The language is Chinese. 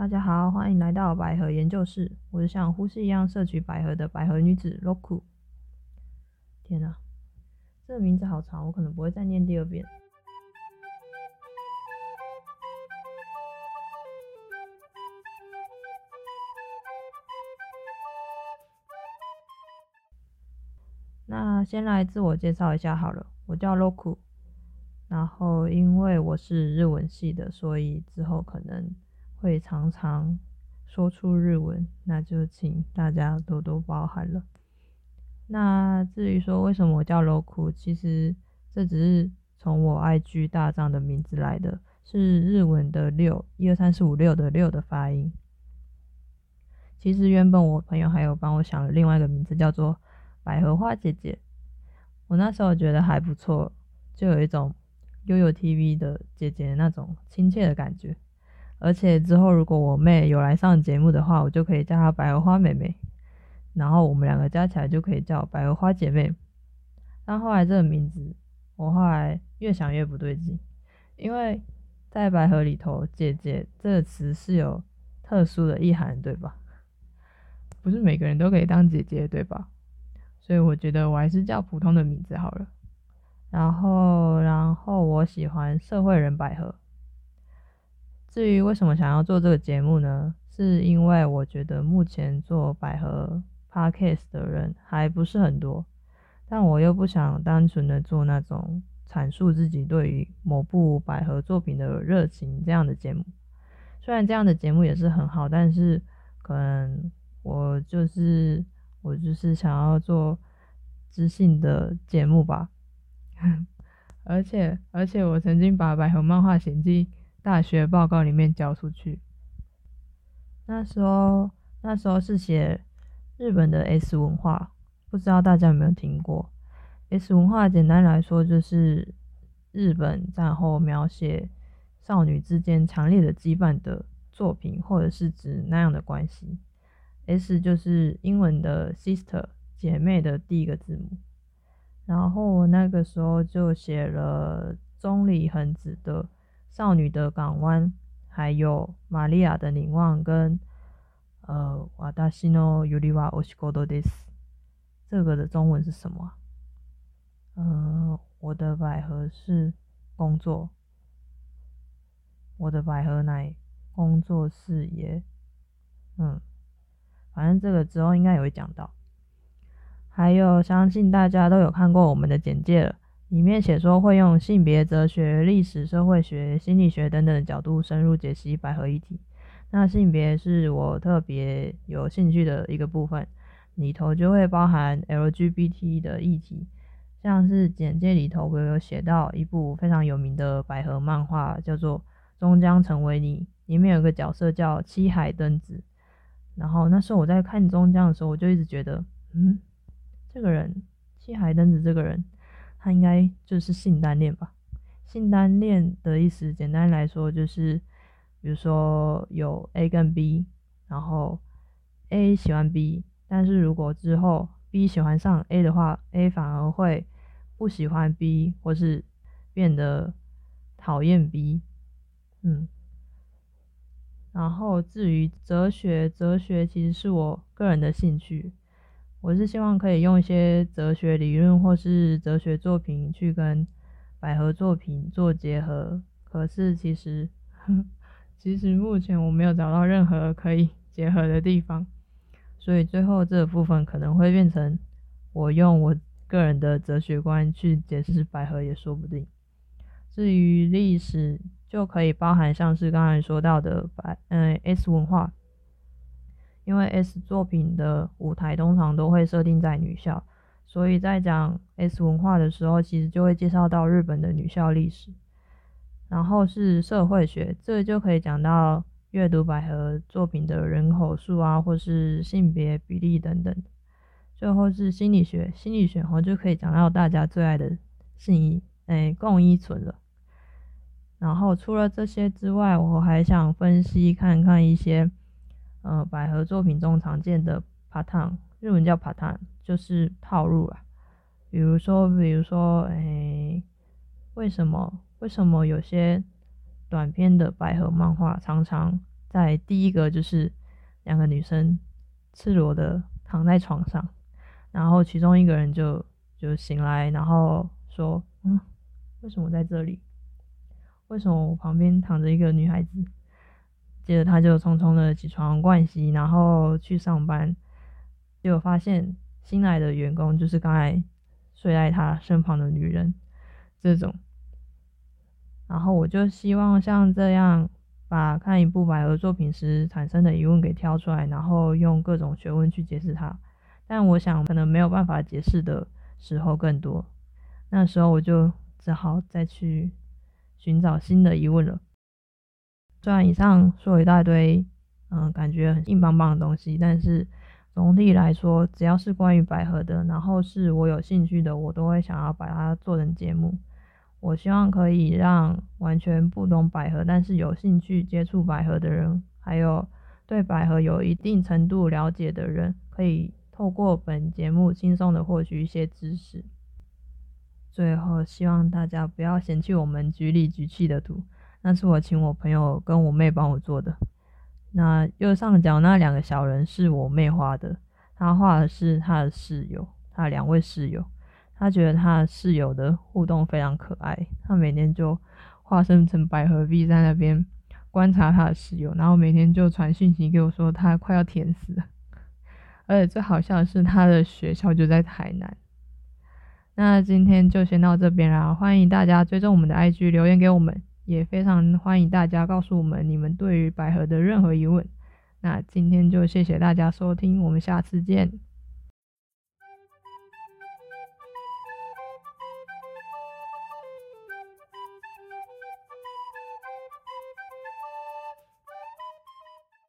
大家好，欢迎来到百合研究室。我是像呼吸一样摄取百合的百合女子 Roku。天哪，这个名字好长，我可能不会再念第二遍。那先来自我介绍一下好了，我叫 Roku。然后因为我是日文系的，所以之后可能。会常常说出日文，那就请大家多多包涵了。那至于说为什么我叫 Roku，其实这只是从我 IG 大账的名字来的，是日文的六一二三四五六的六的发音。其实原本我朋友还有帮我想了另外一个名字，叫做百合花姐姐。我那时候觉得还不错，就有一种悠悠 TV 的姐姐那种亲切的感觉。而且之后如果我妹有来上节目的话，我就可以叫她百合花妹妹，然后我们两个加起来就可以叫百合花姐妹。但后来这个名字，我后来越想越不对劲，因为在百合里头，“姐姐”这个词是有特殊的意涵，对吧？不是每个人都可以当姐姐，对吧？所以我觉得我还是叫普通的名字好了。然后，然后我喜欢社会人百合。至于为什么想要做这个节目呢？是因为我觉得目前做百合 podcast 的人还不是很多，但我又不想单纯的做那种阐述自己对于某部百合作品的热情这样的节目。虽然这样的节目也是很好，但是可能我就是我就是想要做知性的节目吧。而且而且我曾经把百合漫画写进。大学报告里面交出去。那时候，那时候是写日本的 S 文化，不知道大家有没有听过？S 文化简单来说就是日本战后描写少女之间强烈的羁绊的作品，或者是指那样的关系。S 就是英文的 sister 姐妹的第一个字母。然后我那个时候就写了中里恒子的。少女的港湾，还有玛利亚的凝望，跟呃瓦达西诺尤里瓦欧西戈多迪斯，这个的中文是什么？呃，我的百合是工作，我的百合乃工作事业，嗯，反正这个之后应该也会讲到。还有，相信大家都有看过我们的简介了。里面写说会用性别哲学、历史、社会学、心理学等等的角度深入解析百合议题。那性别是我特别有兴趣的一个部分，里头就会包含 LGBT 的议题。像是简介里头我有写到一部非常有名的百合漫画，叫做《终将成为你》，里面有个角色叫七海登子。然后那时候我在看终将的时候，我就一直觉得，嗯，这个人七海登子这个人。他应该就是性单恋吧？性单恋的意思，简单来说就是，比如说有 A 跟 B，然后 A 喜欢 B，但是如果之后 B 喜欢上 A 的话，A 反而会不喜欢 B，或是变得讨厌 B。嗯，然后至于哲学，哲学其实是我个人的兴趣。我是希望可以用一些哲学理论或是哲学作品去跟百合作品做结合，可是其实 其实目前我没有找到任何可以 结合的地方，所以最后这部分可能会变成我用我个人的哲学观去解释百合也说不定。至于历史，就可以包含像是刚才说到的百嗯 S 文化。因为 S 作品的舞台通常都会设定在女校，所以在讲 S 文化的时候，其实就会介绍到日本的女校历史。然后是社会学，这就可以讲到阅读百合作品的人口数啊，或是性别比例等等。最后是心理学，心理学后就可以讲到大家最爱的性依，哎，共依存了。然后除了这些之外，我还想分析看看一些。呃，百合作品中常见的 pattern，日文叫 pattern，就是套路啊。比如说，比如说，诶，为什么为什么有些短篇的百合漫画常常在第一个就是两个女生赤裸的躺在床上，然后其中一个人就就醒来，然后说：“嗯，为什么在这里？为什么我旁边躺着一个女孩子？”接着他就匆匆的起床盥洗，然后去上班，结果发现新来的员工就是刚才睡在他身旁的女人，这种。然后我就希望像这样，把看一部百合作品时产生的疑问给挑出来，然后用各种学问去解释它。但我想可能没有办法解释的时候更多，那时候我就只好再去寻找新的疑问了。虽然以上说一大堆，嗯，感觉很硬邦邦的东西，但是总体来说，只要是关于百合的，然后是我有兴趣的，我都会想要把它做成节目。我希望可以让完全不懂百合，但是有兴趣接触百合的人，还有对百合有一定程度了解的人，可以透过本节目轻松的获取一些知识。最后，希望大家不要嫌弃我们局里局气的图，那是我请我朋友跟我妹帮我做的。那右上角那两个小人是我妹画的，她画的是她的室友，她两位室友。她觉得她的室友的互动非常可爱，她每天就化身成百合币在那边观察他的室友，然后每天就传讯息给我说他快要甜死了。而且最好笑的是他的学校就在台南。那今天就先到这边啦，欢迎大家追踪我们的 IG 留言给我们，也非常欢迎大家告诉我们你们对于百合的任何疑问。那今天就谢谢大家收听，我们下次见。